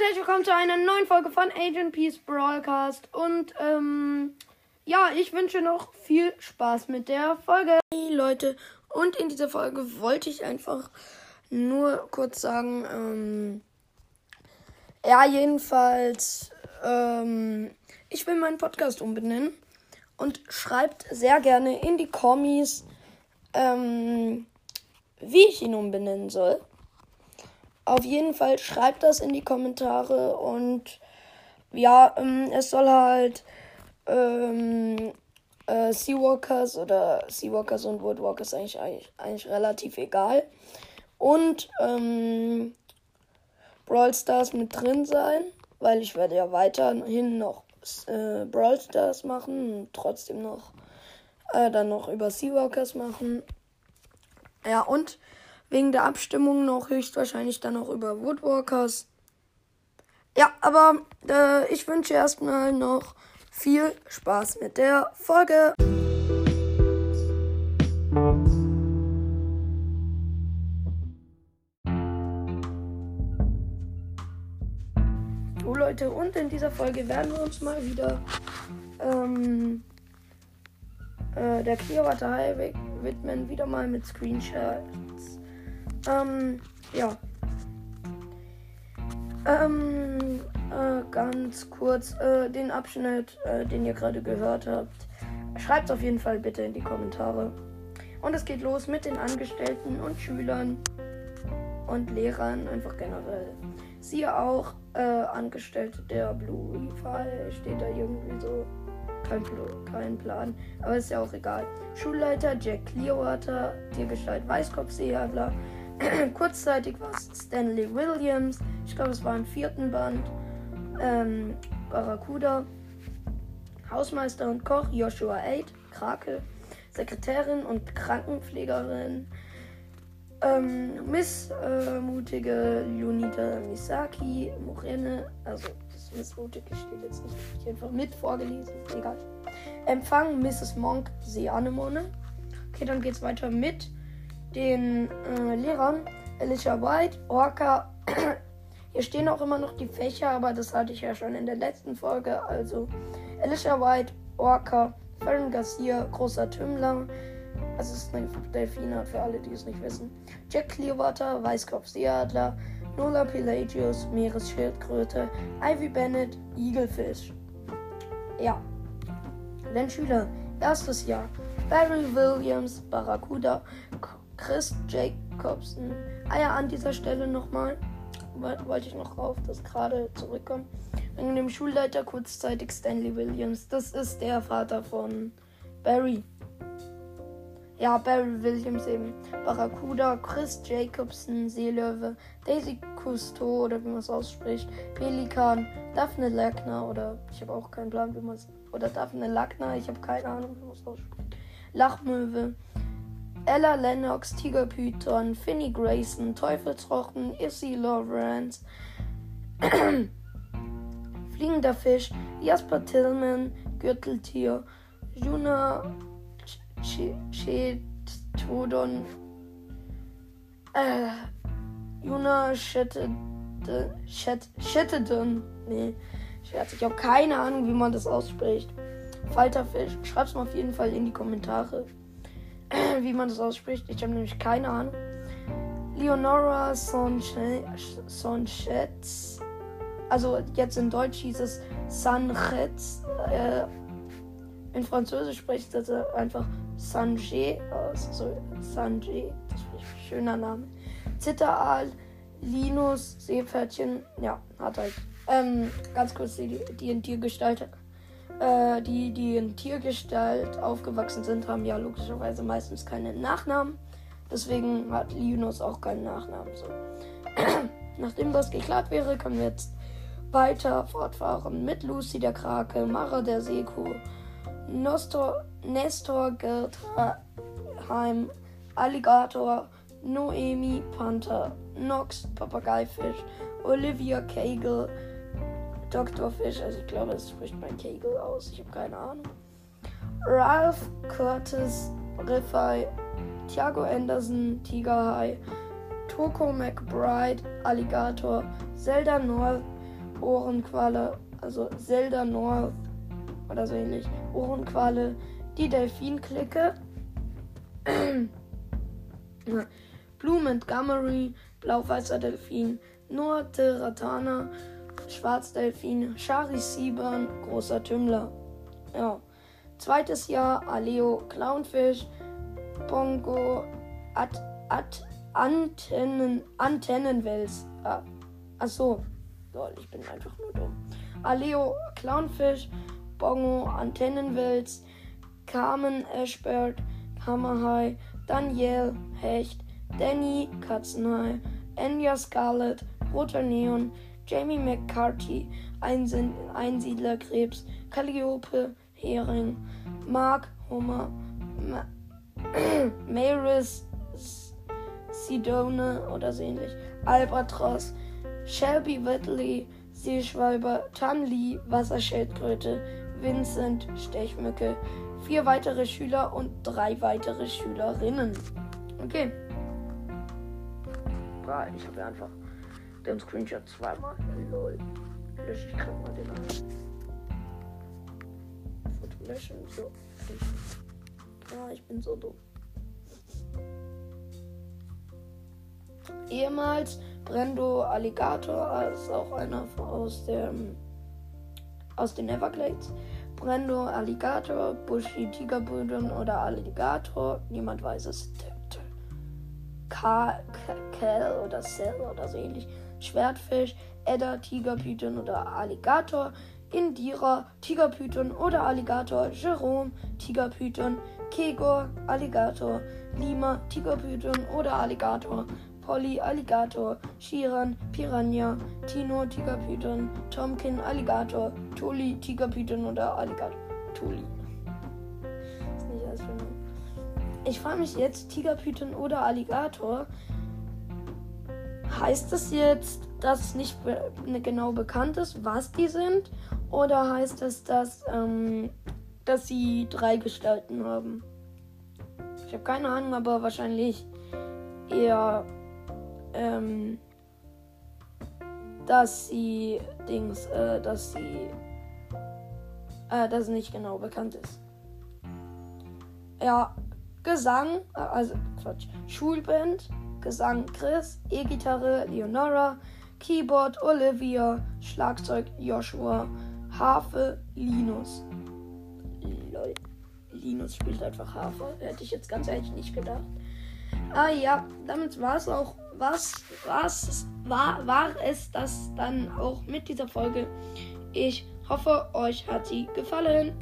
Und herzlich willkommen zu einer neuen Folge von Agent Peace Broadcast. Und ähm, ja, ich wünsche noch viel Spaß mit der Folge. Hey Leute, und in dieser Folge wollte ich einfach nur kurz sagen, ähm, ja, jedenfalls, ähm, ich will meinen Podcast umbenennen und schreibt sehr gerne in die Kommis, ähm, wie ich ihn umbenennen soll. Auf jeden Fall schreibt das in die Kommentare und ja, ähm, es soll halt ähm, äh, Seawalkers oder Seawalkers und Woodwalkers eigentlich, eigentlich, eigentlich relativ egal. Und ähm, Brawl Stars mit drin sein, weil ich werde ja weiterhin noch äh, Brawl Stars machen und trotzdem noch äh, dann noch über Seawalkers machen. Ja, und wegen der Abstimmung noch höchstwahrscheinlich dann auch über Woodwalkers. Ja, aber äh, ich wünsche erstmal noch viel Spaß mit der Folge. So Leute, und in dieser Folge werden wir uns mal wieder ähm, äh, der Clearwater Highway widmen, wieder mal mit Screenshots. Ähm, ja. Ähm, äh, ganz kurz äh, den Abschnitt, äh, den ihr gerade gehört habt. Schreibt auf jeden Fall bitte in die Kommentare. Und es geht los mit den Angestellten und Schülern und Lehrern, einfach generell. Siehe auch äh, Angestellte der Blue Fall, steht da irgendwie so. Kein, kein Plan, aber ist ja auch egal. Schulleiter Jack Clearwater, Tiergestalt Weißkopfseeadler, kurzzeitig war es Stanley Williams. Ich glaube, es war im vierten Band. Ähm, Barracuda. Hausmeister und Koch Joshua 8. Krakel. Sekretärin und Krankenpflegerin. Ähm, missmutige Lunita Misaki. Morene. Also, das Missmutige steht jetzt nicht. Ich einfach mit vorgelesen. Egal. Empfang Mrs. Monk Seanemone. Okay, dann geht's weiter mit den äh, Lehrern Alicia White, Orca. Hier stehen auch immer noch die Fächer, aber das hatte ich ja schon in der letzten Folge. Also Alicia White, Orca, Fern Garcia, großer Tümmler. Also es ist eine Delfine für alle, die es nicht wissen. Jack Clearwater, Weißkopfseeadler, Nola Pelagius, Meeresschildkröte, Ivy Bennett, Igelfisch. Ja. Den Schüler, erstes Jahr. Barry Williams, Barracuda, Chris Jacobson. Ah ja, an dieser Stelle nochmal wollte ich noch auf das gerade zurückkommen. Wegen dem Schulleiter kurzzeitig Stanley Williams. Das ist der Vater von Barry. Ja, Barry Williams eben. Barracuda, Chris Jacobson, Seelöwe, Daisy Cousteau oder wie man es ausspricht, Pelikan, Daphne Lackner oder ich habe auch keinen Plan, wie man es. Oder Daphne Lackner, ich habe keine Ahnung, wie man es ausspricht. Lachmöwe, Ella Lennox, Tigerpython, Finny Grayson, Teufelsrochen, Issy Lawrence, Fliegender Fisch, Jasper Tillman, Gürteltier, Juna Chetodon, äh, Juna Shettedon, nee, Scherz, ich habe keine Ahnung, wie man das ausspricht. Falterfisch, schreib's mal auf jeden Fall in die Kommentare. wie man das ausspricht. Ich habe nämlich keine Ahnung. Leonora Sanchez. Also jetzt in Deutsch hieß es Sanchez. Äh, in Französisch spricht das einfach Sanjay aus. So Sanjay. Das ist ein schöner Name. Zitteraal, Linus, Seepferdchen. Ja, hat halt. Ähm, ganz kurz die, die in Tiergestalt äh, die, die in Tiergestalt aufgewachsen sind, haben ja logischerweise meistens keine Nachnamen. Deswegen hat Linus auch keinen Nachnamen. So. Nachdem das geklärt wäre, können wir jetzt weiter fortfahren mit Lucy der Krake, Mara der Seekuh, Nostor, Nestor Gertheim, Alligator, Noemi Panther, Nox Papageifisch, Olivia Kegel, Dr. Fish, also ich glaube, es spricht mein Kegel aus. Ich habe keine Ahnung. Ralph Curtis, Riffai, Thiago Anderson, Tigerhai, Coco McBride, Alligator, Zelda North, Ohrenqualle, also Zelda North oder so ähnlich, Ohrenqualle, die Delfinklicke, Blue Montgomery, blau-weißer Delfin, Noah Teratana, Schwarzdelfin, Shari Seaburn, großer Tümmler. Ja. Zweites Jahr Aleo Clownfish, Pongo, At, At, Antennen, Antennenwels. Ah, achso, Lol, ich bin einfach nur dumm. Aleo Clownfish, Bongo Antennenwels, Carmen Ashbird, Hammerhai, Danielle Hecht, Danny Katzenhai, Enya Scarlett, Roter Neon, Jamie McCarthy, Einsiedlerkrebs, Calliope, Hering, Mark Homer, Ma Maris Sidone oder so ähnlich, Albatros, Shelby Whitley, Seeschwalber, Tanli, Wasserschildkröte, Vincent, Stechmücke, vier weitere Schüler und drei weitere Schülerinnen. Okay. Ich habe einfach den Screenshot zweimal. Lol. Lösche ich gerade mal den an. Foto löschen. So. Ah, ich bin so dumm. Ehemals Brendo Alligator ist auch einer aus dem aus den Everglades. Brendo Alligator, Bushi Tigerbüden oder Alligator, niemand weiß es. Kel oder Cell oder so ähnlich. Schwertfisch, Edda, Tigerpython oder Alligator, Indira, Tigerpython oder Alligator, Jerome, Tigerpython, Kegor, Alligator, Lima, Tigerpython oder Alligator, Polly, Alligator, Shiran, Piranha, Tino, Tigerpython, Tomkin, Alligator, Tuli, Tigerpython oder Alligator. Tuli. Ich frage mich jetzt, Tigerpython oder Alligator, heißt das jetzt, dass nicht be ne, genau bekannt ist, was die sind? Oder heißt es, dass, ähm, dass sie drei Gestalten haben? Ich habe keine Ahnung, aber wahrscheinlich eher, ähm, dass sie Dings, äh, dass sie, äh, dass nicht genau bekannt ist. Ja, Gesang, äh, also Quatsch, Schulband, Gesang Chris, E-Gitarre Leonora, Keyboard Olivia, Schlagzeug Joshua, Harfe Linus. Lol. Linus spielt einfach Harfe. Hätte ich jetzt ganz ehrlich nicht gedacht. Ah ja, damit war es auch. Was, was war, war es das dann auch mit dieser Folge? Ich hoffe, euch hat sie gefallen.